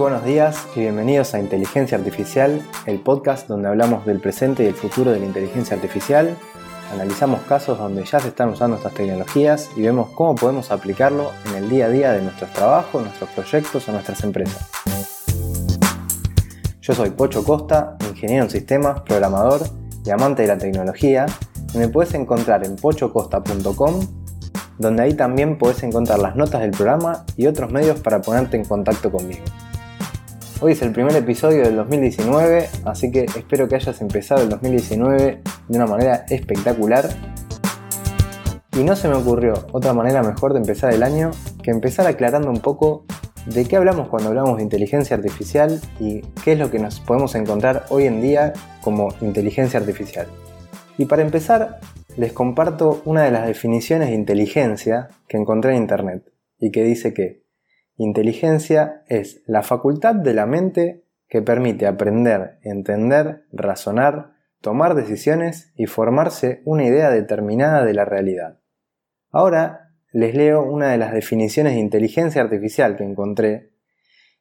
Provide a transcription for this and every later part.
Buenos días y bienvenidos a Inteligencia Artificial, el podcast donde hablamos del presente y el futuro de la inteligencia artificial, analizamos casos donde ya se están usando estas tecnologías y vemos cómo podemos aplicarlo en el día a día de nuestros trabajos, nuestros proyectos o nuestras empresas. Yo soy Pocho Costa, ingeniero en sistemas, programador y amante de la tecnología, y me puedes encontrar en pochocosta.com donde ahí también puedes encontrar las notas del programa y otros medios para ponerte en contacto conmigo. Hoy es el primer episodio del 2019, así que espero que hayas empezado el 2019 de una manera espectacular. Y no se me ocurrió otra manera mejor de empezar el año que empezar aclarando un poco de qué hablamos cuando hablamos de inteligencia artificial y qué es lo que nos podemos encontrar hoy en día como inteligencia artificial. Y para empezar, les comparto una de las definiciones de inteligencia que encontré en Internet y que dice que inteligencia es la facultad de la mente que permite aprender, entender, razonar, tomar decisiones y formarse una idea determinada de la realidad. Ahora les leo una de las definiciones de inteligencia artificial que encontré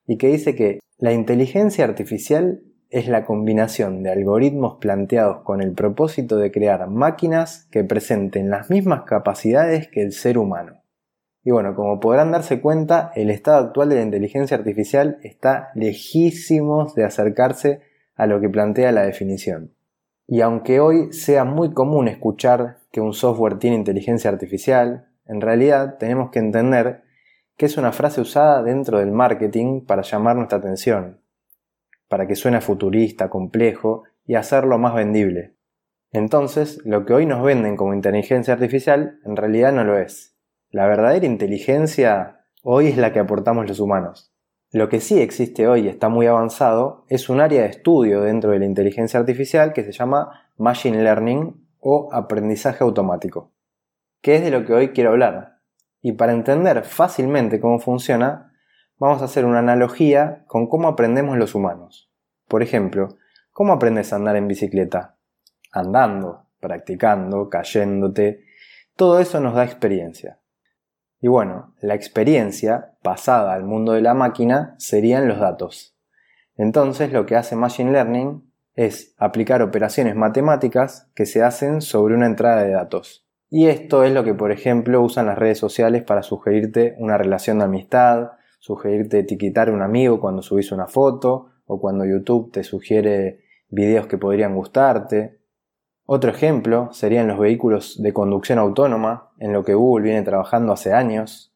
y que dice que la inteligencia artificial es la combinación de algoritmos planteados con el propósito de crear máquinas que presenten las mismas capacidades que el ser humano. Y bueno, como podrán darse cuenta, el estado actual de la inteligencia artificial está lejísimos de acercarse a lo que plantea la definición. Y aunque hoy sea muy común escuchar que un software tiene inteligencia artificial, en realidad tenemos que entender que es una frase usada dentro del marketing para llamar nuestra atención, para que suene futurista, complejo y hacerlo más vendible. Entonces, lo que hoy nos venden como inteligencia artificial en realidad no lo es. La verdadera inteligencia hoy es la que aportamos los humanos. Lo que sí existe hoy y está muy avanzado es un área de estudio dentro de la inteligencia artificial que se llama Machine Learning o aprendizaje automático, que es de lo que hoy quiero hablar. Y para entender fácilmente cómo funciona, vamos a hacer una analogía con cómo aprendemos los humanos. Por ejemplo, ¿cómo aprendes a andar en bicicleta? Andando, practicando, cayéndote. Todo eso nos da experiencia. Y bueno, la experiencia pasada al mundo de la máquina serían los datos. Entonces lo que hace Machine Learning es aplicar operaciones matemáticas que se hacen sobre una entrada de datos. Y esto es lo que, por ejemplo, usan las redes sociales para sugerirte una relación de amistad, sugerirte etiquetar a un amigo cuando subís una foto o cuando YouTube te sugiere videos que podrían gustarte. Otro ejemplo serían los vehículos de conducción autónoma, en lo que Google viene trabajando hace años.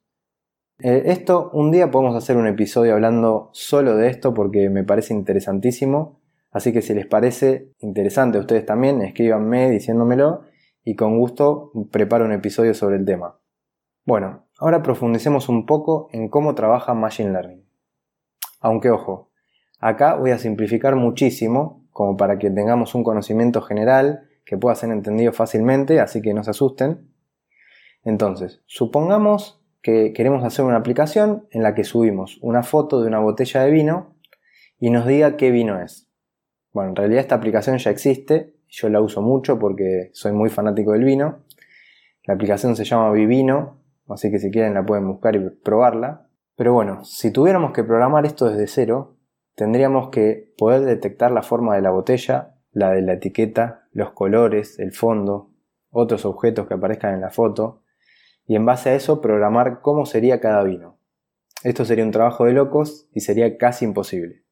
Eh, esto, un día podemos hacer un episodio hablando solo de esto porque me parece interesantísimo, así que si les parece interesante a ustedes también, escríbanme diciéndomelo y con gusto preparo un episodio sobre el tema. Bueno, ahora profundicemos un poco en cómo trabaja Machine Learning. Aunque ojo, acá voy a simplificar muchísimo, como para que tengamos un conocimiento general que pueda ser entendido fácilmente, así que no se asusten. Entonces, supongamos que queremos hacer una aplicación en la que subimos una foto de una botella de vino y nos diga qué vino es. Bueno, en realidad esta aplicación ya existe, yo la uso mucho porque soy muy fanático del vino. La aplicación se llama Vivino así que si quieren la pueden buscar y probarla. Pero bueno, si tuviéramos que programar esto desde cero, tendríamos que poder detectar la forma de la botella, la de la etiqueta, los colores, el fondo, otros objetos que aparezcan en la foto, y en base a eso programar cómo sería cada vino. Esto sería un trabajo de locos y sería casi imposible.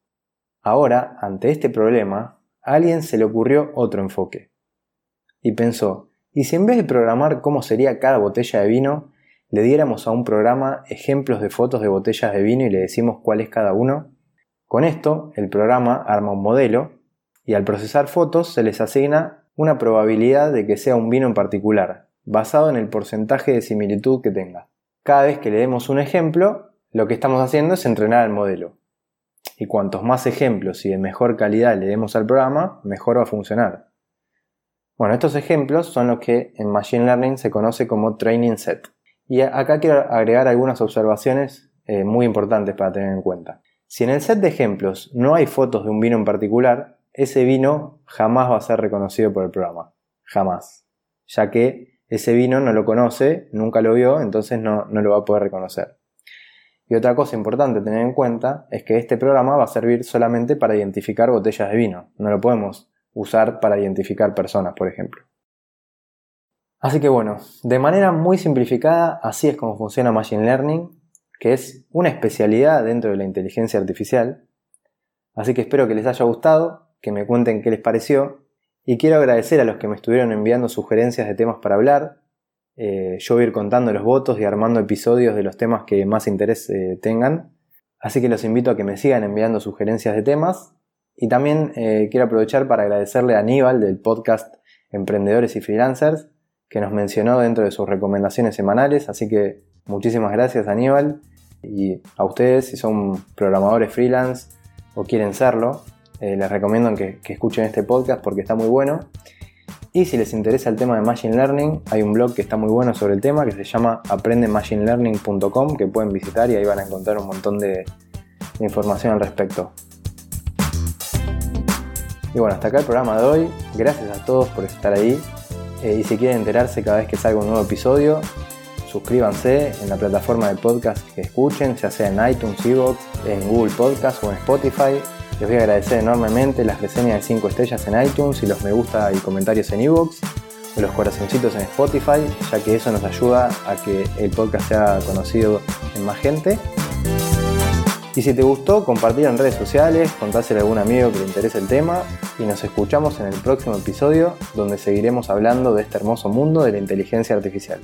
Ahora, ante este problema, a alguien se le ocurrió otro enfoque. Y pensó, ¿y si en vez de programar cómo sería cada botella de vino, le diéramos a un programa ejemplos de fotos de botellas de vino y le decimos cuál es cada uno? Con esto, el programa arma un modelo y al procesar fotos se les asigna una probabilidad de que sea un vino en particular, basado en el porcentaje de similitud que tenga. Cada vez que le demos un ejemplo, lo que estamos haciendo es entrenar el modelo. Y cuantos más ejemplos y de mejor calidad le demos al programa, mejor va a funcionar. Bueno, estos ejemplos son los que en Machine Learning se conoce como Training Set. Y acá quiero agregar algunas observaciones eh, muy importantes para tener en cuenta. Si en el set de ejemplos no hay fotos de un vino en particular, ese vino jamás va a ser reconocido por el programa. Jamás. Ya que ese vino no lo conoce, nunca lo vio, entonces no, no lo va a poder reconocer. Y otra cosa importante a tener en cuenta es que este programa va a servir solamente para identificar botellas de vino. No lo podemos usar para identificar personas, por ejemplo. Así que bueno, de manera muy simplificada, así es como funciona Machine Learning, que es una especialidad dentro de la inteligencia artificial. Así que espero que les haya gustado, que me cuenten qué les pareció, y quiero agradecer a los que me estuvieron enviando sugerencias de temas para hablar. Eh, yo voy a ir contando los votos y armando episodios de los temas que más interés eh, tengan. Así que los invito a que me sigan enviando sugerencias de temas. Y también eh, quiero aprovechar para agradecerle a Aníbal del podcast Emprendedores y Freelancers, que nos mencionó dentro de sus recomendaciones semanales. Así que muchísimas gracias Aníbal y a ustedes si son programadores freelance o quieren serlo. Eh, les recomiendo que, escuchen este podcast porque está muy bueno. Y si les interesa el tema de Machine Learning, hay un blog que está muy bueno sobre el tema que se llama aprendemachinelearning.com que pueden visitar y ahí van a encontrar un montón de, información al respecto. Y bueno, hasta acá el programa de hoy. Gracias a todos por estar ahí. Eh, y si quieren enterarse cada vez que salga un nuevo episodio, suscríbanse en la plataforma de podcast que escuchen, ya sea en iTunes, Evox, en Google Podcast o en Spotify. Les voy a agradecer enormemente las reseñas de 5 estrellas en iTunes y los me gusta y comentarios en Evox o los corazoncitos en Spotify, ya que eso nos ayuda a que el podcast sea conocido en más gente. Y si te gustó, compartir en redes sociales, contáselo a algún amigo que le interese el tema y nos escuchamos en el próximo episodio donde seguiremos hablando de este hermoso mundo de la inteligencia artificial.